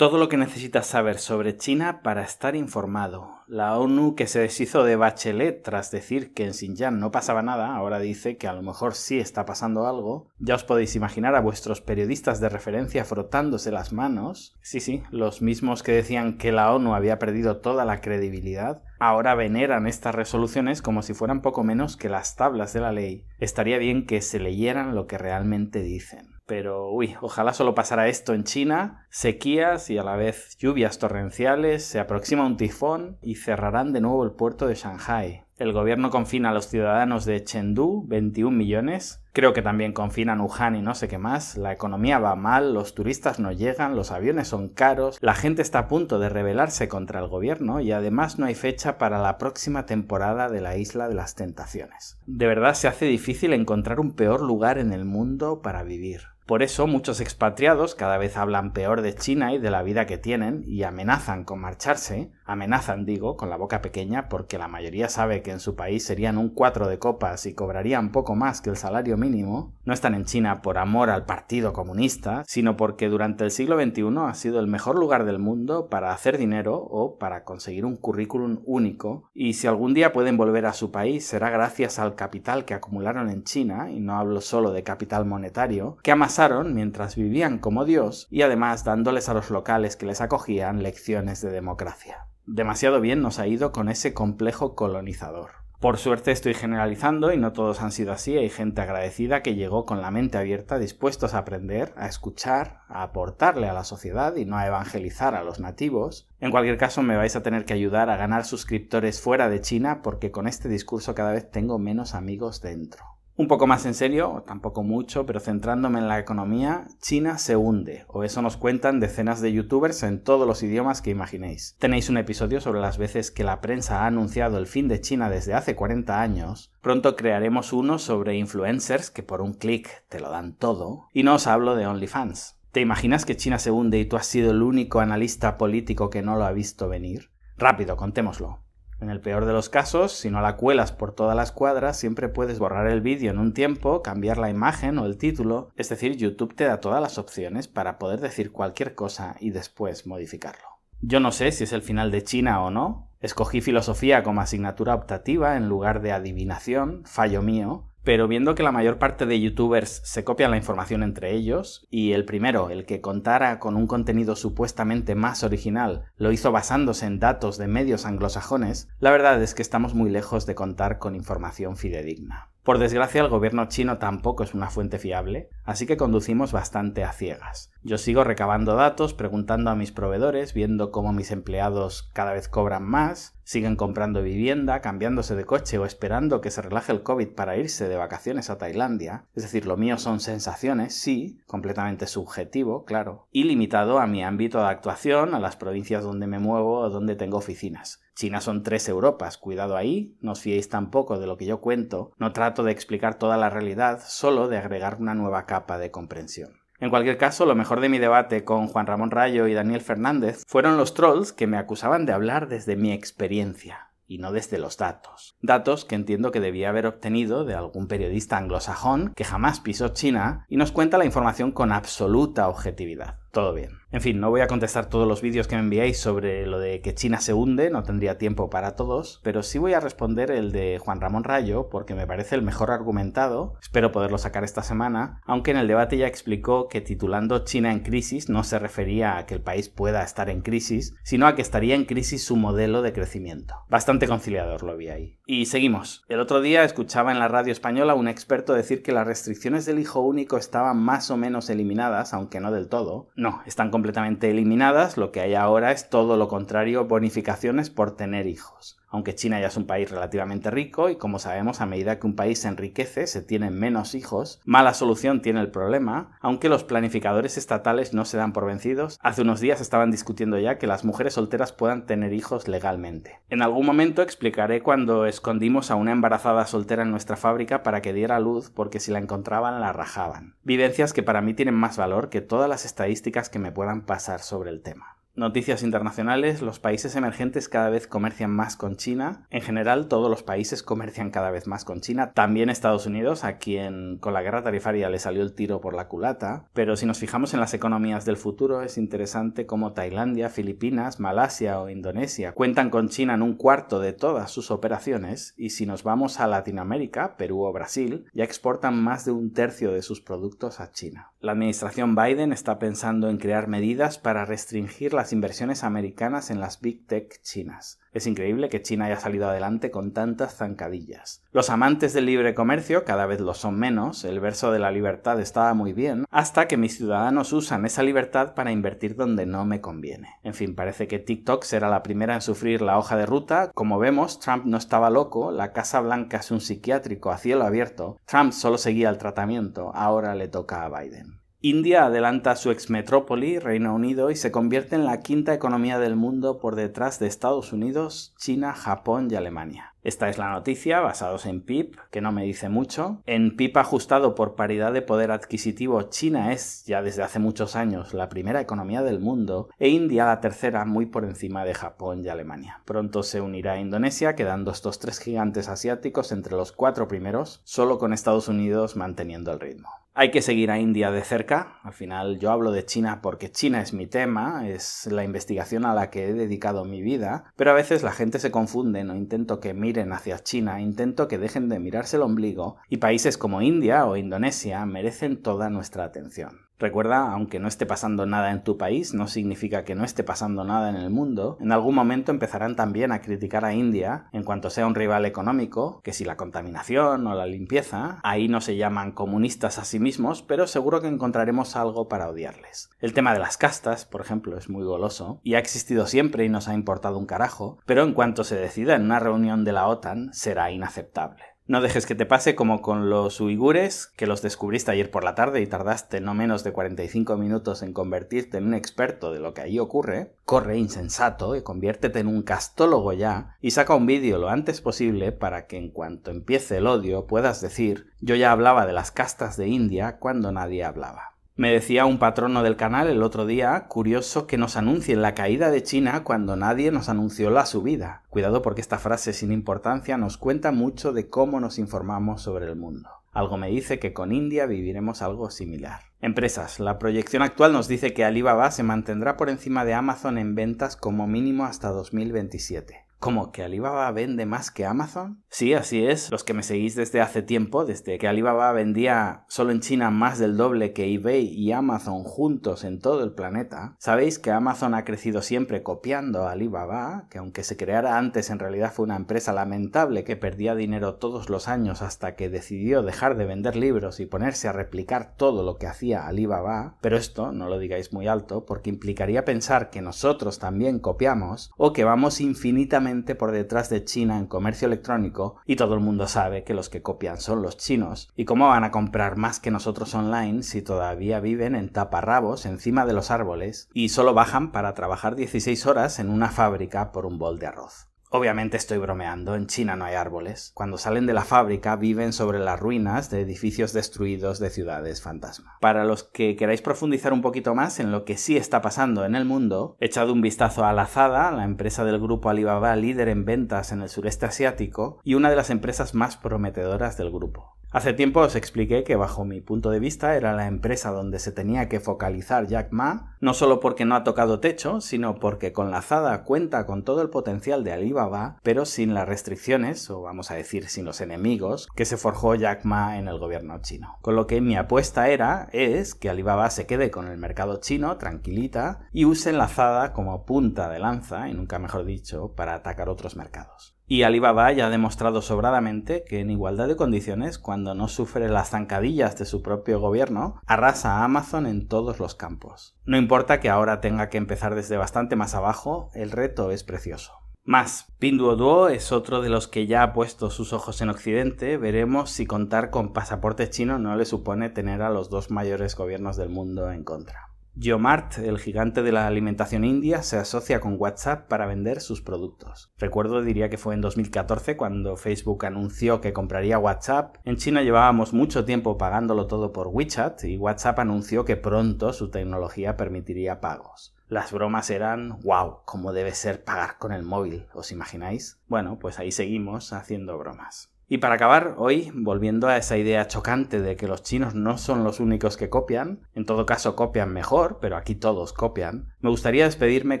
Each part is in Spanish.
Todo lo que necesitas saber sobre China para estar informado. La ONU que se deshizo de Bachelet tras decir que en Xinjiang no pasaba nada, ahora dice que a lo mejor sí está pasando algo. Ya os podéis imaginar a vuestros periodistas de referencia frotándose las manos. Sí, sí, los mismos que decían que la ONU había perdido toda la credibilidad, ahora veneran estas resoluciones como si fueran poco menos que las tablas de la ley. Estaría bien que se leyeran lo que realmente dicen. Pero, uy, ojalá solo pasara esto en China, sequías y a la vez lluvias torrenciales, se aproxima un tifón y cerrarán de nuevo el puerto de Shanghai. El gobierno confina a los ciudadanos de Chengdu, 21 millones. Creo que también confinan Wuhan y no sé qué más. La economía va mal, los turistas no llegan, los aviones son caros, la gente está a punto de rebelarse contra el gobierno y además no hay fecha para la próxima temporada de la Isla de las Tentaciones. De verdad se hace difícil encontrar un peor lugar en el mundo para vivir. Por eso muchos expatriados cada vez hablan peor de China y de la vida que tienen y amenazan con marcharse, amenazan digo, con la boca pequeña porque la mayoría sabe que en su país serían un cuatro de copas y cobrarían poco más que el salario mínimo, no están en China por amor al Partido Comunista, sino porque durante el siglo XXI ha sido el mejor lugar del mundo para hacer dinero o para conseguir un currículum único y si algún día pueden volver a su país será gracias al capital que acumularon en China, y no hablo solo de capital monetario, que amasaron mientras vivían como Dios y además dándoles a los locales que les acogían lecciones de democracia. Demasiado bien nos ha ido con ese complejo colonizador. Por suerte estoy generalizando y no todos han sido así, hay gente agradecida que llegó con la mente abierta, dispuestos a aprender, a escuchar, a aportarle a la sociedad y no a evangelizar a los nativos. En cualquier caso me vais a tener que ayudar a ganar suscriptores fuera de China porque con este discurso cada vez tengo menos amigos dentro. Un poco más en serio, tampoco mucho, pero centrándome en la economía, China se hunde, o eso nos cuentan decenas de youtubers en todos los idiomas que imaginéis. Tenéis un episodio sobre las veces que la prensa ha anunciado el fin de China desde hace 40 años, pronto crearemos uno sobre influencers que por un clic te lo dan todo, y no os hablo de OnlyFans. ¿Te imaginas que China se hunde y tú has sido el único analista político que no lo ha visto venir? Rápido, contémoslo. En el peor de los casos, si no la cuelas por todas las cuadras, siempre puedes borrar el vídeo en un tiempo, cambiar la imagen o el título, es decir, YouTube te da todas las opciones para poder decir cualquier cosa y después modificarlo. Yo no sé si es el final de China o no, escogí filosofía como asignatura optativa en lugar de adivinación, fallo mío, pero viendo que la mayor parte de youtubers se copian la información entre ellos, y el primero, el que contara con un contenido supuestamente más original, lo hizo basándose en datos de medios anglosajones, la verdad es que estamos muy lejos de contar con información fidedigna. Por desgracia, el gobierno chino tampoco es una fuente fiable, así que conducimos bastante a ciegas. Yo sigo recabando datos, preguntando a mis proveedores, viendo cómo mis empleados cada vez cobran más, siguen comprando vivienda, cambiándose de coche o esperando que se relaje el COVID para irse de vacaciones a Tailandia. Es decir, lo mío son sensaciones, sí, completamente subjetivo, claro, y limitado a mi ámbito de actuación, a las provincias donde me muevo o donde tengo oficinas. China son tres Europas, cuidado ahí, no os fiéis tampoco de lo que yo cuento, no trato de explicar toda la realidad, solo de agregar una nueva capa de comprensión. En cualquier caso, lo mejor de mi debate con Juan Ramón Rayo y Daniel Fernández fueron los trolls que me acusaban de hablar desde mi experiencia y no desde los datos. Datos que entiendo que debía haber obtenido de algún periodista anglosajón que jamás pisó China y nos cuenta la información con absoluta objetividad. Todo bien. En fin, no voy a contestar todos los vídeos que me enviáis sobre lo de que China se hunde, no tendría tiempo para todos, pero sí voy a responder el de Juan Ramón Rayo porque me parece el mejor argumentado, espero poderlo sacar esta semana, aunque en el debate ya explicó que titulando China en crisis no se refería a que el país pueda estar en crisis, sino a que estaría en crisis su modelo de crecimiento. Bastante conciliador lo vi ahí. Y seguimos. El otro día escuchaba en la radio española un experto decir que las restricciones del hijo único estaban más o menos eliminadas, aunque no del todo. No, están completamente eliminadas, lo que hay ahora es todo lo contrario, bonificaciones por tener hijos aunque China ya es un país relativamente rico y como sabemos a medida que un país se enriquece se tienen menos hijos, mala solución tiene el problema, aunque los planificadores estatales no se dan por vencidos, hace unos días estaban discutiendo ya que las mujeres solteras puedan tener hijos legalmente. En algún momento explicaré cuando escondimos a una embarazada soltera en nuestra fábrica para que diera luz porque si la encontraban la rajaban. Vivencias que para mí tienen más valor que todas las estadísticas que me puedan pasar sobre el tema. Noticias internacionales, los países emergentes cada vez comercian más con China. En general, todos los países comercian cada vez más con China. También Estados Unidos, a quien con la guerra tarifaria le salió el tiro por la culata. Pero si nos fijamos en las economías del futuro, es interesante cómo Tailandia, Filipinas, Malasia o Indonesia cuentan con China en un cuarto de todas sus operaciones. Y si nos vamos a Latinoamérica, Perú o Brasil, ya exportan más de un tercio de sus productos a China. La administración Biden está pensando en crear medidas para restringir las inversiones americanas en las big tech chinas. Es increíble que China haya salido adelante con tantas zancadillas. Los amantes del libre comercio cada vez lo son menos, el verso de la libertad estaba muy bien, hasta que mis ciudadanos usan esa libertad para invertir donde no me conviene. En fin, parece que TikTok será la primera en sufrir la hoja de ruta. Como vemos, Trump no estaba loco, la Casa Blanca es un psiquiátrico a cielo abierto, Trump solo seguía el tratamiento, ahora le toca a Biden. India adelanta su exmetrópoli, Reino Unido, y se convierte en la quinta economía del mundo por detrás de Estados Unidos, China, Japón y Alemania. Esta es la noticia, basados en PIB, que no me dice mucho. En PIB ajustado por paridad de poder adquisitivo, China es, ya desde hace muchos años, la primera economía del mundo, e India la tercera, muy por encima de Japón y Alemania. Pronto se unirá a Indonesia, quedando estos tres gigantes asiáticos entre los cuatro primeros, solo con Estados Unidos manteniendo el ritmo. Hay que seguir a India de cerca. Al final yo hablo de China porque China es mi tema, es la investigación a la que he dedicado mi vida, pero a veces la gente se confunde, no intento que miren hacia China, intento que dejen de mirarse el ombligo y países como India o Indonesia merecen toda nuestra atención. Recuerda, aunque no esté pasando nada en tu país, no significa que no esté pasando nada en el mundo. En algún momento empezarán también a criticar a India en cuanto sea un rival económico, que si la contaminación o la limpieza, ahí no se llaman comunistas a sí mismos, pero seguro que encontraremos algo para odiarles. El tema de las castas, por ejemplo, es muy goloso, y ha existido siempre y nos ha importado un carajo, pero en cuanto se decida en una reunión de la OTAN, será inaceptable. No dejes que te pase como con los uigures, que los descubriste ayer por la tarde y tardaste no menos de 45 minutos en convertirte en un experto de lo que allí ocurre. Corre, insensato, y conviértete en un castólogo ya, y saca un vídeo lo antes posible para que en cuanto empiece el odio puedas decir yo ya hablaba de las castas de India cuando nadie hablaba. Me decía un patrono del canal el otro día, curioso que nos anuncien la caída de China cuando nadie nos anunció la subida. Cuidado porque esta frase sin importancia nos cuenta mucho de cómo nos informamos sobre el mundo. Algo me dice que con India viviremos algo similar. Empresas. La proyección actual nos dice que Alibaba se mantendrá por encima de Amazon en ventas como mínimo hasta 2027. ¿Cómo que Alibaba vende más que Amazon? Sí, así es. Los que me seguís desde hace tiempo, desde que Alibaba vendía solo en China más del doble que eBay y Amazon juntos en todo el planeta, sabéis que Amazon ha crecido siempre copiando a Alibaba, que aunque se creara antes en realidad fue una empresa lamentable que perdía dinero todos los años hasta que decidió dejar de vender libros y ponerse a replicar todo lo que hacía Alibaba, pero esto no lo digáis muy alto porque implicaría pensar que nosotros también copiamos o que vamos infinitamente por detrás de China en comercio electrónico y todo el mundo sabe que los que copian son los chinos. ¿Y cómo van a comprar más que nosotros online si todavía viven en taparrabos encima de los árboles y solo bajan para trabajar 16 horas en una fábrica por un bol de arroz? Obviamente estoy bromeando, en China no hay árboles. Cuando salen de la fábrica viven sobre las ruinas de edificios destruidos de ciudades fantasma. Para los que queráis profundizar un poquito más en lo que sí está pasando en el mundo, echad un vistazo a Lazada, la empresa del grupo Alibaba líder en ventas en el sureste asiático y una de las empresas más prometedoras del grupo. Hace tiempo os expliqué que bajo mi punto de vista era la empresa donde se tenía que focalizar Jack Ma, no solo porque no ha tocado techo, sino porque con Lazada cuenta con todo el potencial de Alibaba, pero sin las restricciones, o vamos a decir sin los enemigos, que se forjó Jack Ma en el gobierno chino. Con lo que mi apuesta era, es que Alibaba se quede con el mercado chino tranquilita y use Lazada como punta de lanza, y nunca mejor dicho, para atacar otros mercados. Y Alibaba ya ha demostrado sobradamente que en igualdad de condiciones, cuando no sufre las zancadillas de su propio gobierno, arrasa a Amazon en todos los campos. No importa que ahora tenga que empezar desde bastante más abajo, el reto es precioso. Más, Pinduoduo es otro de los que ya ha puesto sus ojos en Occidente. Veremos si contar con pasaporte chino no le supone tener a los dos mayores gobiernos del mundo en contra. Geomart, el gigante de la alimentación india, se asocia con WhatsApp para vender sus productos. Recuerdo, diría que fue en 2014 cuando Facebook anunció que compraría WhatsApp. En China llevábamos mucho tiempo pagándolo todo por WeChat y WhatsApp anunció que pronto su tecnología permitiría pagos. Las bromas eran, wow, cómo debe ser pagar con el móvil, ¿os imagináis? Bueno, pues ahí seguimos haciendo bromas. Y para acabar, hoy, volviendo a esa idea chocante de que los chinos no son los únicos que copian, en todo caso copian mejor, pero aquí todos copian, me gustaría despedirme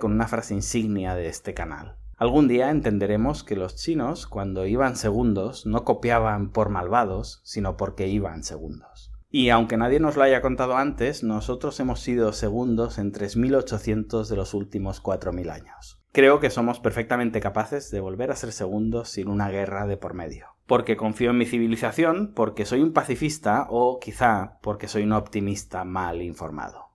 con una frase insignia de este canal. Algún día entenderemos que los chinos, cuando iban segundos, no copiaban por malvados, sino porque iban segundos. Y aunque nadie nos lo haya contado antes, nosotros hemos sido segundos en 3.800 de los últimos 4.000 años. Creo que somos perfectamente capaces de volver a ser segundos sin una guerra de por medio. Porque confío en mi civilización, porque soy un pacifista o quizá porque soy un optimista mal informado.